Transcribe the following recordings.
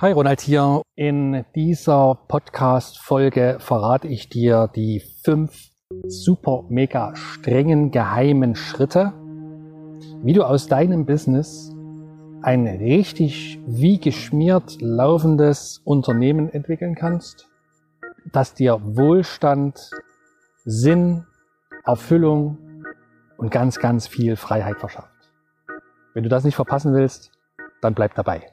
Hi Ronald hier. In dieser Podcast-Folge verrate ich dir die fünf super mega strengen geheimen Schritte, wie du aus deinem Business ein richtig wie geschmiert laufendes Unternehmen entwickeln kannst, das dir Wohlstand, Sinn, Erfüllung und ganz, ganz viel Freiheit verschafft. Wenn du das nicht verpassen willst, dann bleib dabei.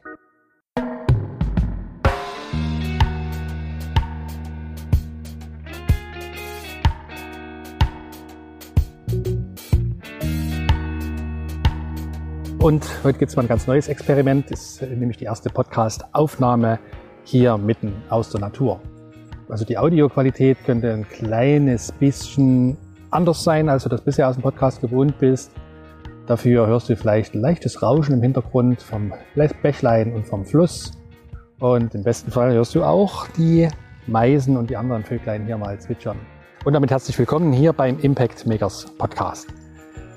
Und heute gibt es mal ein ganz neues Experiment. Das ist nämlich die erste Podcast-Aufnahme hier mitten aus der Natur. Also die Audioqualität könnte ein kleines bisschen anders sein, als du das bisher aus dem Podcast gewohnt bist. Dafür hörst du vielleicht ein leichtes Rauschen im Hintergrund vom Bächlein und vom Fluss. Und im besten Fall hörst du auch die Meisen und die anderen Vöglein hier mal zwitschern. Und damit herzlich willkommen hier beim Impact Makers Podcast.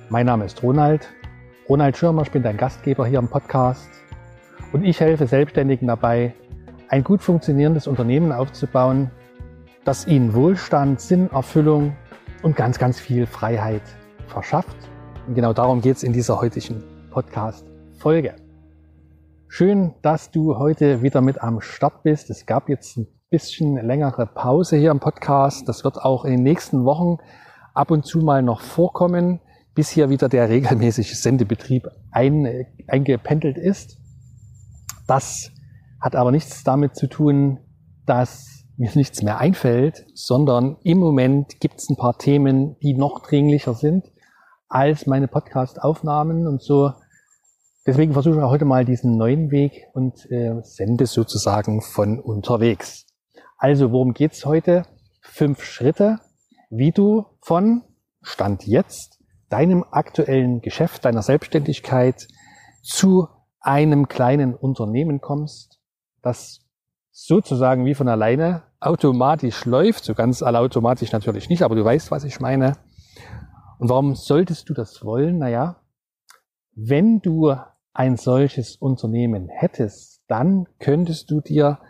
Mein Name ist Ronald Ronald Schirmer, ich bin dein Gastgeber hier im Podcast und ich helfe Selbstständigen dabei, ein gut funktionierendes Unternehmen aufzubauen, das ihnen Wohlstand, Sinn, Erfüllung und ganz, ganz viel Freiheit verschafft. Und genau darum geht es in dieser heutigen Podcast-Folge. Schön, dass du heute wieder mit am Start bist. Es gab jetzt ein bisschen längere Pause hier im Podcast. Das wird auch in den nächsten Wochen ab und zu mal noch vorkommen bis hier wieder der regelmäßige Sendebetrieb ein, eingependelt ist. Das hat aber nichts damit zu tun, dass mir nichts mehr einfällt, sondern im Moment gibt es ein paar Themen, die noch dringlicher sind als meine Podcast-Aufnahmen und so. Deswegen versuche ich auch heute mal diesen neuen Weg und äh, sende sozusagen von unterwegs. Also, worum geht's heute? Fünf Schritte, wie du von Stand jetzt deinem aktuellen Geschäft, deiner Selbstständigkeit zu einem kleinen Unternehmen kommst, das sozusagen wie von alleine automatisch läuft, so ganz allautomatisch natürlich nicht, aber du weißt, was ich meine. Und warum solltest du das wollen? Naja, wenn du ein solches Unternehmen hättest, dann könntest du dir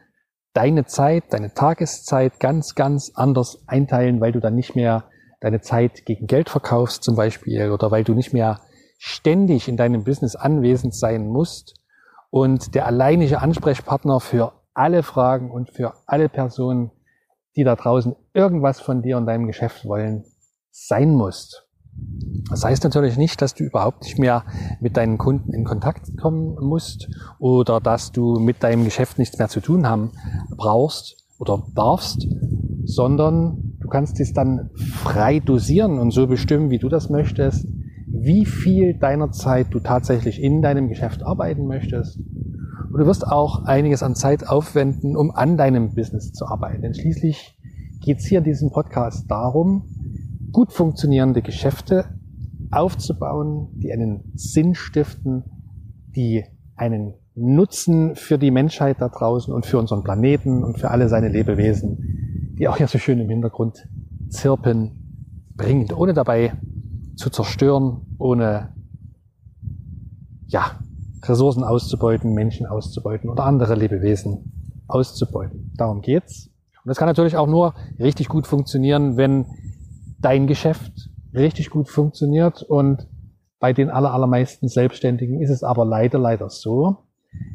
deine Zeit, deine Tageszeit ganz, ganz anders einteilen, weil du dann nicht mehr deine Zeit gegen Geld verkaufst zum Beispiel oder weil du nicht mehr ständig in deinem Business anwesend sein musst und der alleinige Ansprechpartner für alle Fragen und für alle Personen, die da draußen irgendwas von dir und deinem Geschäft wollen, sein musst. Das heißt natürlich nicht, dass du überhaupt nicht mehr mit deinen Kunden in Kontakt kommen musst oder dass du mit deinem Geschäft nichts mehr zu tun haben brauchst oder darfst, sondern du kannst es dann frei dosieren und so bestimmen, wie du das möchtest, wie viel deiner Zeit du tatsächlich in deinem Geschäft arbeiten möchtest. Und du wirst auch einiges an Zeit aufwenden, um an deinem Business zu arbeiten. Denn schließlich geht es hier in diesem Podcast darum, gut funktionierende Geschäfte aufzubauen, die einen Sinn stiften, die einen Nutzen für die Menschheit da draußen und für unseren Planeten und für alle seine Lebewesen die auch hier so schön im Hintergrund zirpen, bringt, ohne dabei zu zerstören, ohne ja, Ressourcen auszubeuten, Menschen auszubeuten oder andere Lebewesen auszubeuten. Darum geht's. Und das kann natürlich auch nur richtig gut funktionieren, wenn dein Geschäft richtig gut funktioniert und bei den allermeisten Selbstständigen ist es aber leider, leider so,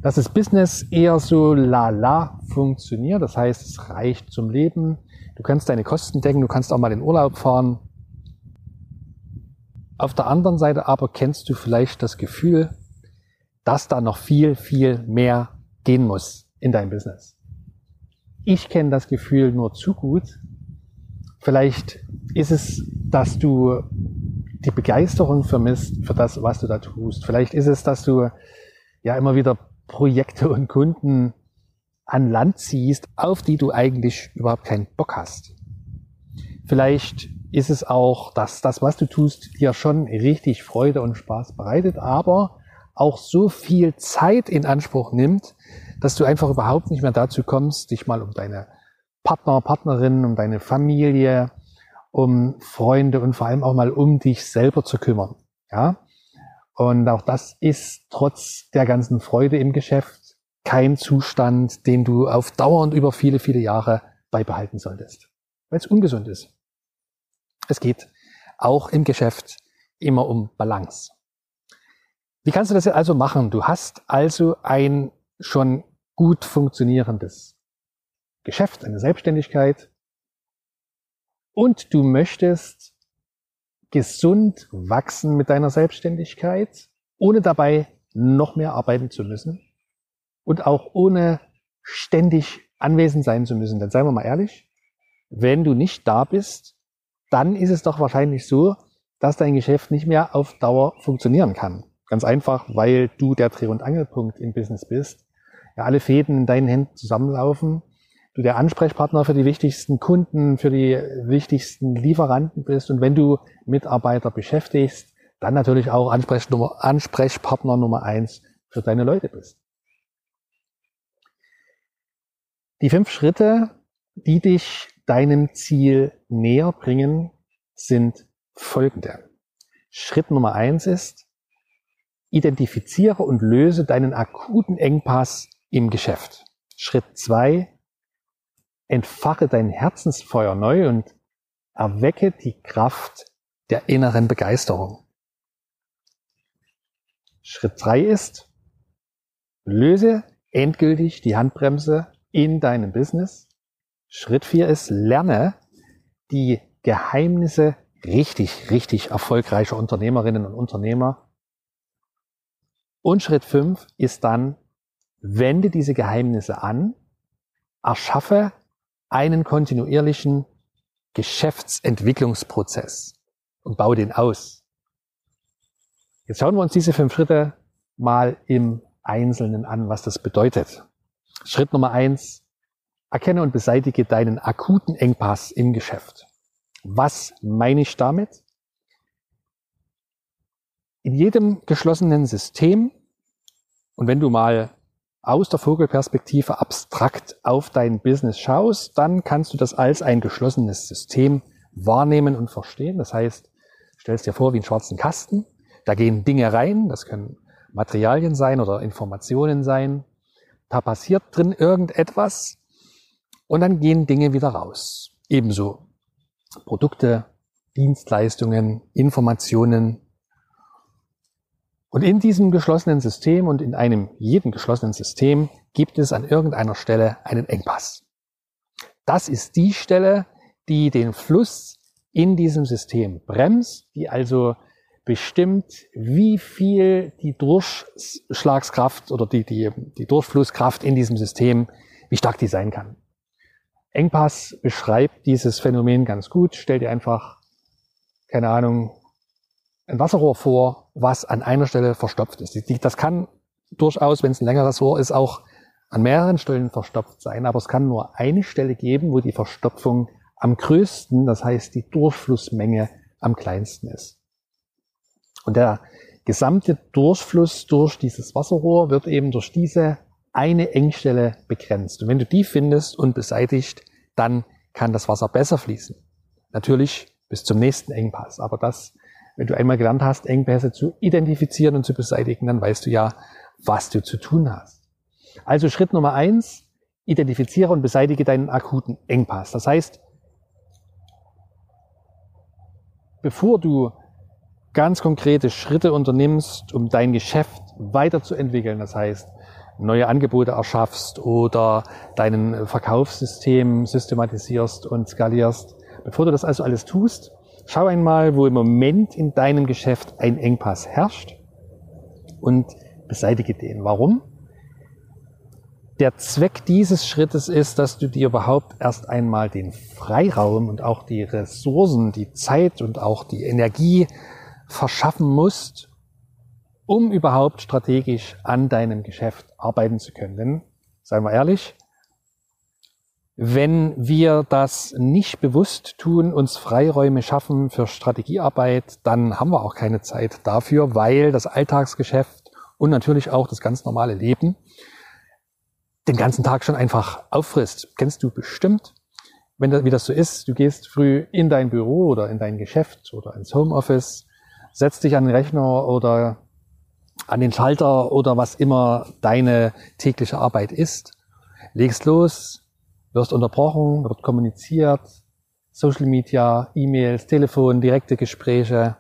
dass das Business eher so la-la funktioniert. Das heißt, es reicht zum Leben. Du kannst deine Kosten decken, du kannst auch mal in Urlaub fahren. Auf der anderen Seite aber kennst du vielleicht das Gefühl, dass da noch viel, viel mehr gehen muss in deinem Business. Ich kenne das Gefühl nur zu gut. Vielleicht ist es, dass du die Begeisterung vermisst für das, was du da tust. Vielleicht ist es, dass du ja immer wieder Projekte und Kunden an Land ziehst, auf die du eigentlich überhaupt keinen Bock hast. Vielleicht ist es auch, dass das, was du tust, dir schon richtig Freude und Spaß bereitet, aber auch so viel Zeit in Anspruch nimmt, dass du einfach überhaupt nicht mehr dazu kommst, dich mal um deine Partner, Partnerinnen, um deine Familie, um Freunde und vor allem auch mal um dich selber zu kümmern. Ja? Und auch das ist trotz der ganzen Freude im Geschäft kein Zustand, den du auf Dauer und über viele, viele Jahre beibehalten solltest, weil es ungesund ist. Es geht auch im Geschäft immer um Balance. Wie kannst du das also machen? Du hast also ein schon gut funktionierendes Geschäft, eine Selbstständigkeit und du möchtest gesund wachsen mit deiner Selbstständigkeit, ohne dabei noch mehr arbeiten zu müssen und auch ohne ständig anwesend sein zu müssen. Denn seien wir mal ehrlich, wenn du nicht da bist, dann ist es doch wahrscheinlich so, dass dein Geschäft nicht mehr auf Dauer funktionieren kann. Ganz einfach, weil du der Dreh- und Angelpunkt im Business bist. Ja, alle Fäden in deinen Händen zusammenlaufen. Du der Ansprechpartner für die wichtigsten Kunden, für die wichtigsten Lieferanten bist. Und wenn du Mitarbeiter beschäftigst, dann natürlich auch Ansprechpartner Nummer eins für deine Leute bist. Die fünf Schritte, die dich deinem Ziel näher bringen, sind folgende. Schritt Nummer eins ist, identifiziere und löse deinen akuten Engpass im Geschäft. Schritt zwei, entfache dein Herzensfeuer neu und erwecke die Kraft der inneren Begeisterung. Schritt drei ist, löse endgültig die Handbremse in deinem Business. Schritt vier ist, lerne die Geheimnisse richtig, richtig erfolgreicher Unternehmerinnen und Unternehmer. Und Schritt fünf ist dann, wende diese Geheimnisse an, erschaffe einen kontinuierlichen Geschäftsentwicklungsprozess und baue den aus. Jetzt schauen wir uns diese fünf Schritte mal im Einzelnen an, was das bedeutet. Schritt Nummer eins, erkenne und beseitige deinen akuten Engpass im Geschäft. Was meine ich damit? In jedem geschlossenen System, und wenn du mal aus der Vogelperspektive abstrakt auf dein Business schaust, dann kannst du das als ein geschlossenes System wahrnehmen und verstehen. Das heißt, stellst dir vor wie einen schwarzen Kasten, da gehen Dinge rein, das können Materialien sein oder Informationen sein, da passiert drin irgendetwas und dann gehen Dinge wieder raus. Ebenso Produkte, Dienstleistungen, Informationen. Und in diesem geschlossenen System und in einem jeden geschlossenen System gibt es an irgendeiner Stelle einen Engpass. Das ist die Stelle, die den Fluss in diesem System bremst, die also bestimmt, wie viel die Durchschlagskraft oder die, die, die Durchflusskraft in diesem System, wie stark die sein kann. Engpass beschreibt dieses Phänomen ganz gut. Stell dir einfach, keine Ahnung, ein Wasserrohr vor, was an einer Stelle verstopft ist. Das kann durchaus, wenn es ein längeres Rohr ist, auch an mehreren Stellen verstopft sein, aber es kann nur eine Stelle geben, wo die Verstopfung am größten, das heißt die Durchflussmenge am kleinsten ist. Und der gesamte Durchfluss durch dieses Wasserrohr wird eben durch diese eine Engstelle begrenzt. Und wenn du die findest und beseitigst, dann kann das Wasser besser fließen. Natürlich bis zum nächsten Engpass. Aber das, wenn du einmal gelernt hast, Engpässe zu identifizieren und zu beseitigen, dann weißt du ja, was du zu tun hast. Also Schritt Nummer eins, identifiziere und beseitige deinen akuten Engpass. Das heißt, bevor du ganz konkrete Schritte unternimmst, um dein Geschäft weiterzuentwickeln. Das heißt, neue Angebote erschaffst oder deinen Verkaufssystem systematisierst und skalierst. Bevor du das also alles tust, schau einmal, wo im Moment in deinem Geschäft ein Engpass herrscht und beseitige den. Warum? Der Zweck dieses Schrittes ist, dass du dir überhaupt erst einmal den Freiraum und auch die Ressourcen, die Zeit und auch die Energie verschaffen musst, um überhaupt strategisch an deinem Geschäft arbeiten zu können. Denn, seien wir ehrlich, wenn wir das nicht bewusst tun, uns Freiräume schaffen für Strategiearbeit, dann haben wir auch keine Zeit dafür, weil das Alltagsgeschäft und natürlich auch das ganz normale Leben den ganzen Tag schon einfach auffrisst. Kennst du bestimmt, wenn das, wie das so ist, du gehst früh in dein Büro oder in dein Geschäft oder ins Homeoffice, setzt dich an den Rechner oder an den Schalter oder was immer deine tägliche Arbeit ist, legst los, wirst unterbrochen, wird kommuniziert, Social Media, E-Mails, Telefon, direkte Gespräche.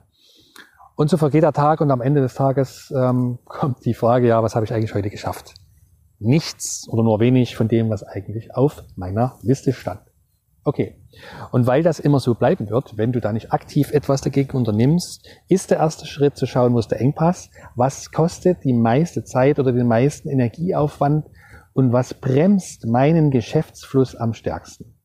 Und so vergeht der Tag und am Ende des Tages ähm, kommt die Frage, ja, was habe ich eigentlich heute geschafft? Nichts oder nur wenig von dem, was eigentlich auf meiner Liste stand. Okay. Und weil das immer so bleiben wird, wenn du da nicht aktiv etwas dagegen unternimmst, ist der erste Schritt zu schauen, wo ist der Engpass, was kostet die meiste Zeit oder den meisten Energieaufwand und was bremst meinen Geschäftsfluss am stärksten.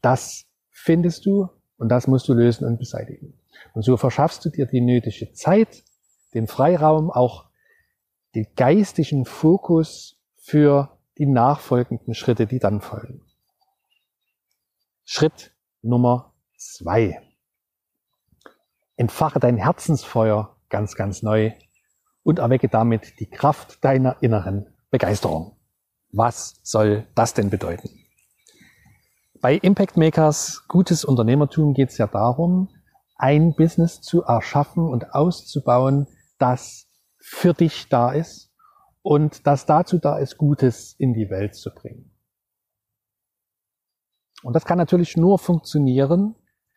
Das findest du und das musst du lösen und beseitigen. Und so verschaffst du dir die nötige Zeit, den Freiraum, auch den geistigen Fokus für die nachfolgenden Schritte, die dann folgen. Schritt Nummer zwei. Entfache dein Herzensfeuer ganz, ganz neu und erwecke damit die Kraft deiner inneren Begeisterung. Was soll das denn bedeuten? Bei Impact Makers gutes Unternehmertum geht es ja darum, ein Business zu erschaffen und auszubauen, das für dich da ist und das dazu da ist, Gutes in die Welt zu bringen. Und das kann natürlich nur funktionieren,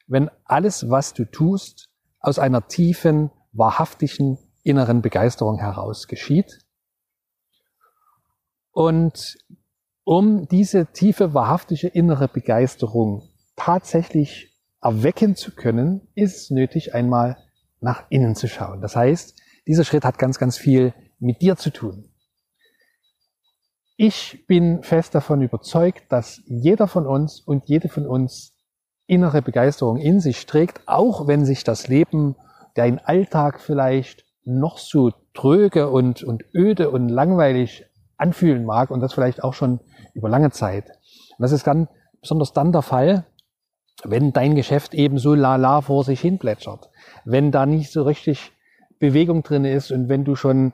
wenn alles, was du tust, aus einer tiefen, wahrhaftigen inneren Begeisterung heraus geschieht. Und um diese tiefe, wahrhaftige innere Begeisterung tatsächlich erwecken zu können, ist es nötig, einmal nach innen zu schauen. Das heißt, dieser Schritt hat ganz, ganz viel mit dir zu tun. Ich bin fest davon überzeugt, dass jeder von uns und jede von uns innere Begeisterung in sich trägt, auch wenn sich das Leben, dein Alltag vielleicht noch so tröge und, und öde und langweilig anfühlen mag und das vielleicht auch schon über lange Zeit. Und das ist dann besonders dann der Fall, wenn dein Geschäft eben so lala vor sich hin plätschert, wenn da nicht so richtig Bewegung drin ist und wenn du schon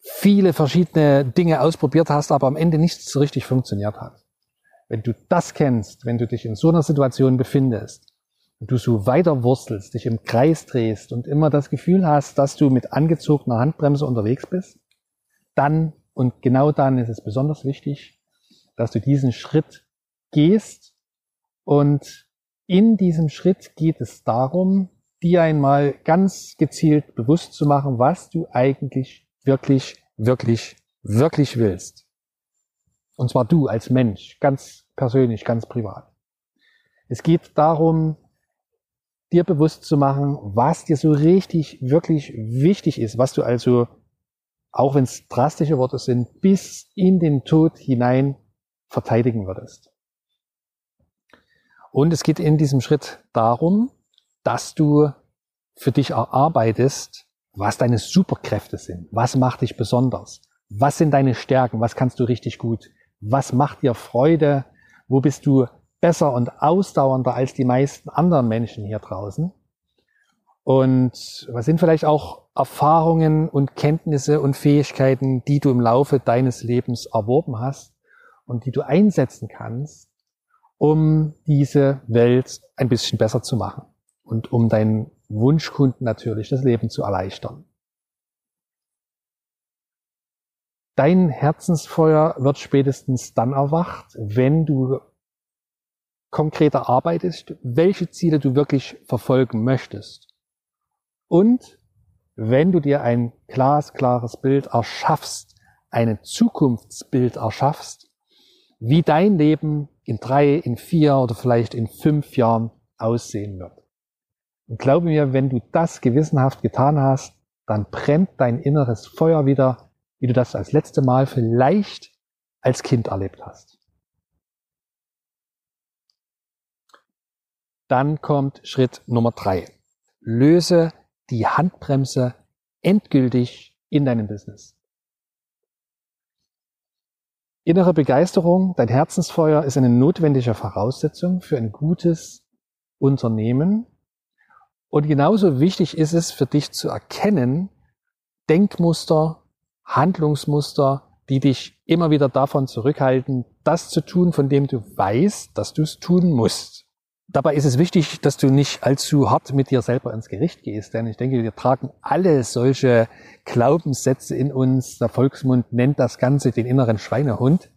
viele verschiedene Dinge ausprobiert hast, aber am Ende nichts so richtig funktioniert hat. Wenn du das kennst, wenn du dich in so einer Situation befindest und du so weiter wurstelst, dich im Kreis drehst und immer das Gefühl hast, dass du mit angezogener Handbremse unterwegs bist, dann und genau dann ist es besonders wichtig, dass du diesen Schritt gehst und in diesem Schritt geht es darum, dir einmal ganz gezielt bewusst zu machen, was du eigentlich wirklich, wirklich, wirklich willst. Und zwar du als Mensch, ganz persönlich, ganz privat. Es geht darum, dir bewusst zu machen, was dir so richtig, wirklich wichtig ist, was du also, auch wenn es drastische Worte sind, bis in den Tod hinein verteidigen würdest. Und es geht in diesem Schritt darum, dass du für dich erarbeitest, was deine Superkräfte sind. Was macht dich besonders? Was sind deine Stärken? Was kannst du richtig gut? Was macht dir Freude? Wo bist du besser und ausdauernder als die meisten anderen Menschen hier draußen? Und was sind vielleicht auch Erfahrungen und Kenntnisse und Fähigkeiten, die du im Laufe deines Lebens erworben hast und die du einsetzen kannst, um diese Welt ein bisschen besser zu machen und um dein Wunschkunden natürlich das Leben zu erleichtern. Dein Herzensfeuer wird spätestens dann erwacht, wenn du konkreter arbeitest, welche Ziele du wirklich verfolgen möchtest. Und wenn du dir ein glasklares Bild erschaffst, ein Zukunftsbild erschaffst, wie dein Leben in drei, in vier oder vielleicht in fünf Jahren aussehen wird. Und glaube mir, wenn du das gewissenhaft getan hast, dann brennt dein inneres Feuer wieder, wie du das das letzte Mal vielleicht als Kind erlebt hast. Dann kommt Schritt Nummer drei. Löse die Handbremse endgültig in deinem Business. Innere Begeisterung, dein Herzensfeuer ist eine notwendige Voraussetzung für ein gutes Unternehmen und genauso wichtig ist es für dich zu erkennen, Denkmuster, Handlungsmuster, die dich immer wieder davon zurückhalten, das zu tun, von dem du weißt, dass du es tun musst. Dabei ist es wichtig, dass du nicht allzu hart mit dir selber ins Gericht gehst, denn ich denke, wir tragen alle solche Glaubenssätze in uns. Der Volksmund nennt das Ganze den inneren Schweinehund,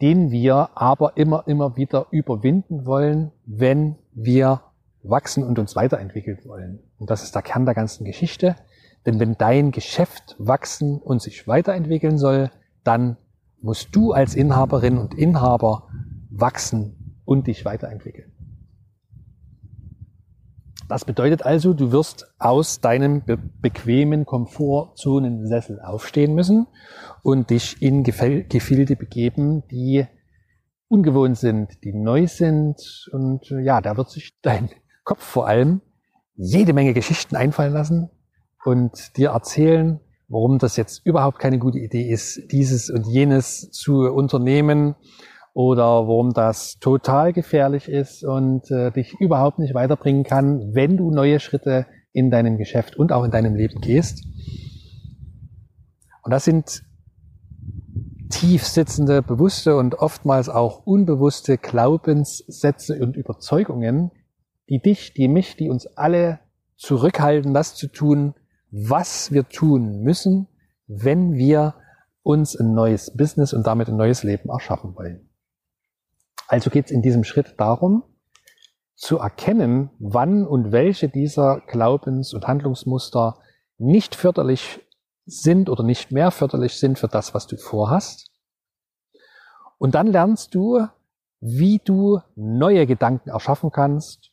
den wir aber immer, immer wieder überwinden wollen, wenn wir wachsen und uns weiterentwickeln wollen. Und das ist der Kern der ganzen Geschichte. Denn wenn dein Geschäft wachsen und sich weiterentwickeln soll, dann musst du als Inhaberin und Inhaber wachsen und dich weiterentwickeln. Das bedeutet also, du wirst aus deinem be bequemen Komfortzonensessel aufstehen müssen und dich in Gefilde begeben, die ungewohnt sind, die neu sind. Und ja, da wird sich dein Kopf vor allem jede Menge Geschichten einfallen lassen und dir erzählen, warum das jetzt überhaupt keine gute Idee ist, dieses und jenes zu unternehmen oder warum das total gefährlich ist und äh, dich überhaupt nicht weiterbringen kann, wenn du neue Schritte in deinem Geschäft und auch in deinem Leben gehst. Und das sind tief sitzende, bewusste und oftmals auch unbewusste Glaubenssätze und Überzeugungen, die dich, die mich, die uns alle zurückhalten, das zu tun, was wir tun müssen, wenn wir uns ein neues Business und damit ein neues Leben erschaffen wollen. Also geht es in diesem Schritt darum, zu erkennen, wann und welche dieser Glaubens- und Handlungsmuster nicht förderlich sind oder nicht mehr förderlich sind für das, was du vorhast. Und dann lernst du, wie du neue Gedanken erschaffen kannst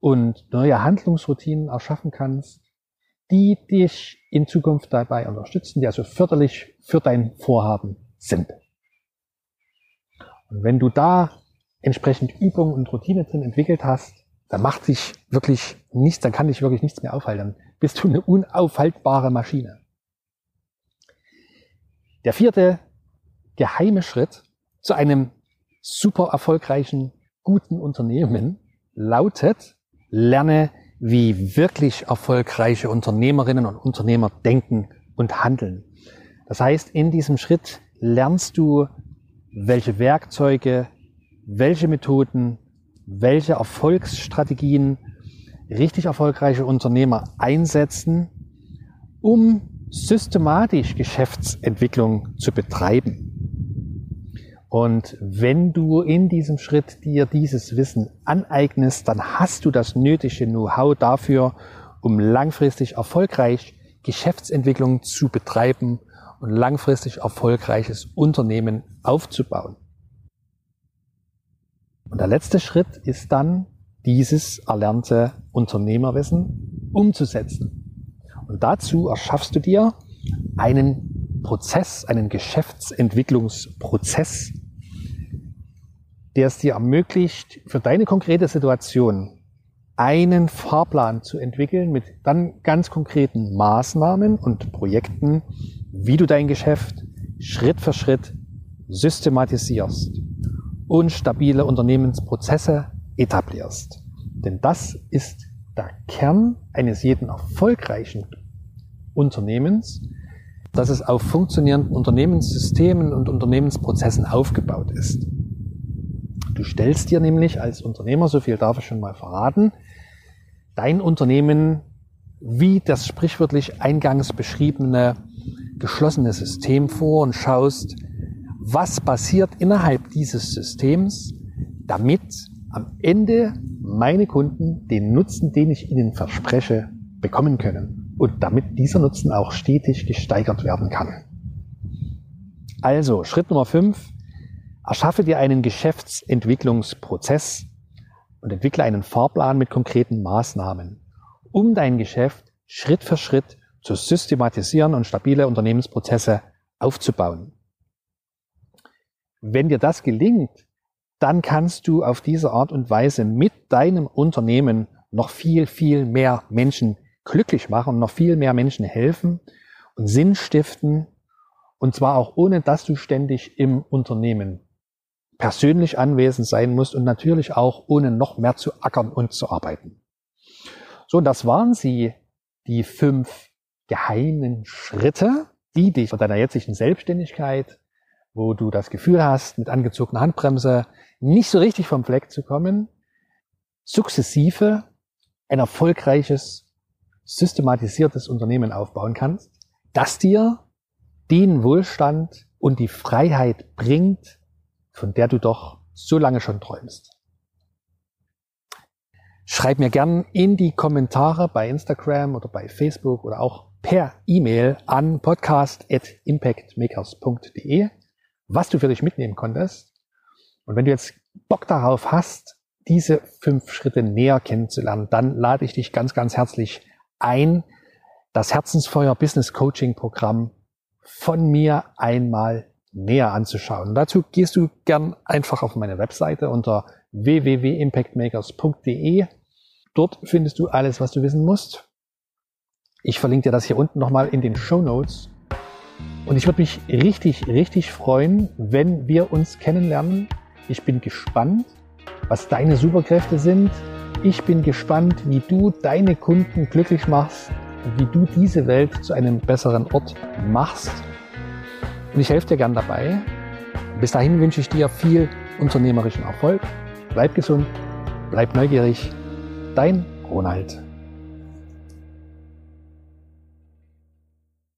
und neue Handlungsroutinen erschaffen kannst, die dich in Zukunft dabei unterstützen, die also förderlich für dein Vorhaben sind. Und wenn du da entsprechend Übung und Routine drin entwickelt hast, dann macht sich wirklich nichts, dann kann dich wirklich nichts mehr aufhalten. Bist du eine unaufhaltbare Maschine. Der vierte geheime Schritt zu einem super erfolgreichen, guten Unternehmen lautet, lerne wie wirklich erfolgreiche Unternehmerinnen und Unternehmer denken und handeln. Das heißt, in diesem Schritt lernst du, welche Werkzeuge, welche Methoden, welche Erfolgsstrategien richtig erfolgreiche Unternehmer einsetzen, um systematisch Geschäftsentwicklung zu betreiben. Und wenn du in diesem Schritt dir dieses Wissen aneignest, dann hast du das nötige Know-how dafür, um langfristig erfolgreich Geschäftsentwicklung zu betreiben und langfristig erfolgreiches Unternehmen aufzubauen. Und der letzte Schritt ist dann, dieses erlernte Unternehmerwissen umzusetzen. Und dazu erschaffst du dir einen Prozess, einen Geschäftsentwicklungsprozess, der es dir ermöglicht, für deine konkrete Situation einen Fahrplan zu entwickeln mit dann ganz konkreten Maßnahmen und Projekten, wie du dein Geschäft Schritt für Schritt systematisierst und stabile Unternehmensprozesse etablierst. Denn das ist der Kern eines jeden erfolgreichen Unternehmens, dass es auf funktionierenden Unternehmenssystemen und Unternehmensprozessen aufgebaut ist. Du stellst dir nämlich als Unternehmer, so viel darf ich schon mal verraten, dein Unternehmen wie das sprichwörtlich eingangs beschriebene geschlossene System vor und schaust, was passiert innerhalb dieses Systems, damit am Ende meine Kunden den Nutzen, den ich ihnen verspreche, bekommen können und damit dieser Nutzen auch stetig gesteigert werden kann. Also, Schritt Nummer 5, erschaffe dir einen Geschäftsentwicklungsprozess und entwickle einen Fahrplan mit konkreten Maßnahmen, um dein Geschäft Schritt für Schritt zu systematisieren und stabile Unternehmensprozesse aufzubauen. Wenn dir das gelingt, dann kannst du auf diese Art und Weise mit deinem Unternehmen noch viel, viel mehr Menschen glücklich machen noch viel mehr Menschen helfen und Sinn stiften. Und zwar auch ohne, dass du ständig im Unternehmen persönlich anwesend sein musst und natürlich auch ohne noch mehr zu ackern und zu arbeiten. So, und das waren sie, die fünf geheimen Schritte, die dich von deiner jetzigen Selbstständigkeit, wo du das Gefühl hast, mit angezogener Handbremse nicht so richtig vom Fleck zu kommen, sukzessive ein erfolgreiches, systematisiertes Unternehmen aufbauen kannst, das dir den Wohlstand und die Freiheit bringt, von der du doch so lange schon träumst. Schreib mir gern in die Kommentare bei Instagram oder bei Facebook oder auch per E-Mail an podcast.impactmakers.de, was du für dich mitnehmen konntest. Und wenn du jetzt Bock darauf hast, diese fünf Schritte näher kennenzulernen, dann lade ich dich ganz, ganz herzlich ein, das Herzensfeuer Business Coaching Programm von mir einmal näher anzuschauen. Dazu gehst du gern einfach auf meine Webseite unter www.impactmakers.de. Dort findest du alles, was du wissen musst. Ich verlinke dir das hier unten nochmal in den Show Notes. Und ich würde mich richtig, richtig freuen, wenn wir uns kennenlernen. Ich bin gespannt, was deine Superkräfte sind. Ich bin gespannt, wie du deine Kunden glücklich machst, wie du diese Welt zu einem besseren Ort machst. Und ich helfe dir gern dabei. Bis dahin wünsche ich dir viel unternehmerischen Erfolg. Bleib gesund, bleib neugierig. Dein Ronald.